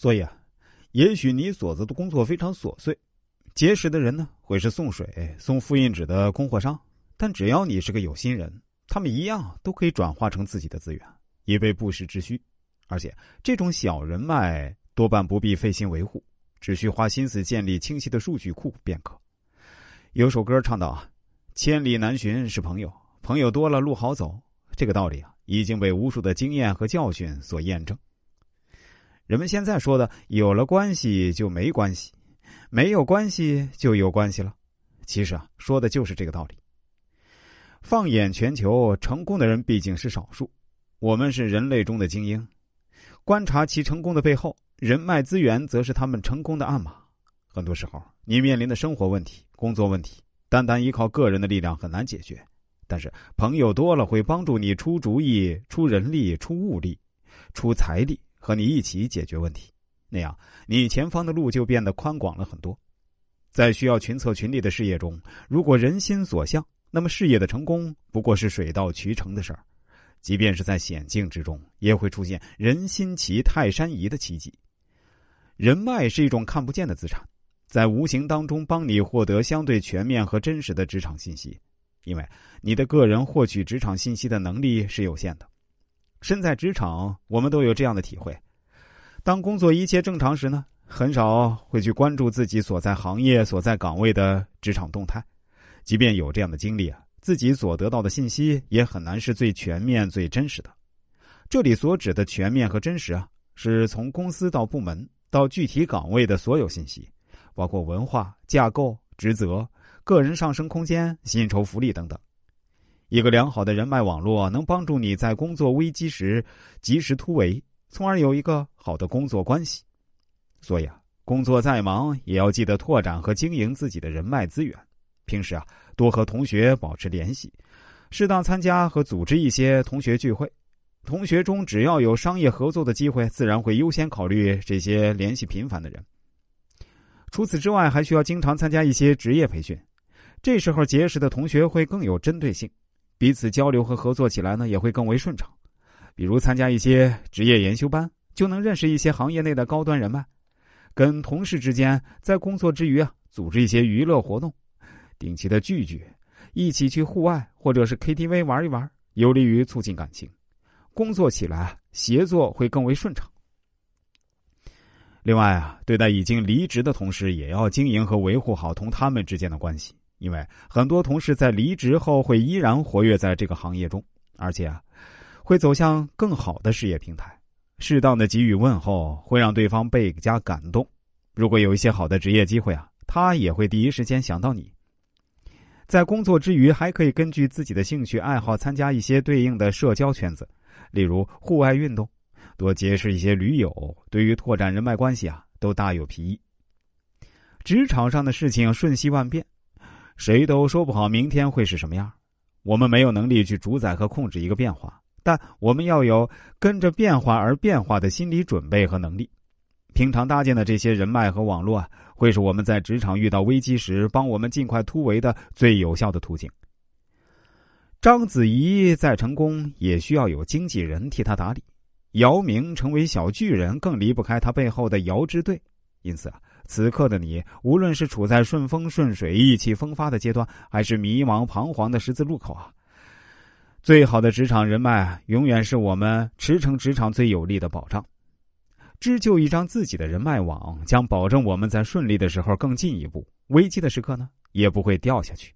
所以啊，也许你所做的工作非常琐碎，结识的人呢会是送水、送复印纸的供货商，但只要你是个有心人，他们一样都可以转化成自己的资源，以备不时之需。而且这种小人脉多半不必费心维护，只需花心思建立清晰的数据库便可。有首歌唱到啊：“千里难寻是朋友，朋友多了路好走。”这个道理啊，已经被无数的经验和教训所验证。人们现在说的“有了关系就没关系，没有关系就有关系了”，其实啊，说的就是这个道理。放眼全球，成功的人毕竟是少数，我们是人类中的精英。观察其成功的背后，人脉资源则是他们成功的暗码。很多时候，你面临的生活问题、工作问题，单单依靠个人的力量很难解决。但是，朋友多了会帮助你出主意、出人力、出物力、出财力，和你一起解决问题。那样，你前方的路就变得宽广了很多。在需要群策群力的事业中，如果人心所向，那么事业的成功不过是水到渠成的事儿。即便是在险境之中，也会出现人心齐、泰山移的奇迹。人脉是一种看不见的资产，在无形当中帮你获得相对全面和真实的职场信息。因为你的个人获取职场信息的能力是有限的。身在职场，我们都有这样的体会：当工作一切正常时呢，很少会去关注自己所在行业、所在岗位的职场动态。即便有这样的经历啊。自己所得到的信息也很难是最全面、最真实的。这里所指的全面和真实啊，是从公司到部门到具体岗位的所有信息，包括文化架构、职责、个人上升空间、薪酬福利等等。一个良好的人脉网络能帮助你在工作危机时及时突围，从而有一个好的工作关系。所以啊，工作再忙也要记得拓展和经营自己的人脉资源。平时啊。多和同学保持联系，适当参加和组织一些同学聚会。同学中只要有商业合作的机会，自然会优先考虑这些联系频繁的人。除此之外，还需要经常参加一些职业培训，这时候结识的同学会更有针对性，彼此交流和合作起来呢也会更为顺畅。比如参加一些职业研修班，就能认识一些行业内的高端人脉。跟同事之间在工作之余啊，组织一些娱乐活动。定期的聚聚，一起去户外或者是 KTV 玩一玩，有利于促进感情，工作起来协作会更为顺畅。另外啊，对待已经离职的同事，也要经营和维护好同他们之间的关系，因为很多同事在离职后会依然活跃在这个行业中，而且啊，会走向更好的事业平台。适当的给予问候，会让对方倍加感动。如果有一些好的职业机会啊，他也会第一时间想到你。在工作之余，还可以根据自己的兴趣爱好参加一些对应的社交圈子，例如户外运动，多结识一些驴友，对于拓展人脉关系啊，都大有裨益。职场上的事情瞬息万变，谁都说不好明天会是什么样。我们没有能力去主宰和控制一个变化，但我们要有跟着变化而变化的心理准备和能力。平常搭建的这些人脉和网络啊。会是我们在职场遇到危机时，帮我们尽快突围的最有效的途径。章子怡再成功，也需要有经纪人替她打理；姚明成为小巨人，更离不开他背后的姚支队。因此啊，此刻的你，无论是处在顺风顺水、意气风发的阶段，还是迷茫彷徨的十字路口啊，最好的职场人脉，永远是我们驰骋职场最有力的保障。织就一张自己的人脉网，将保证我们在顺利的时候更进一步，危机的时刻呢也不会掉下去。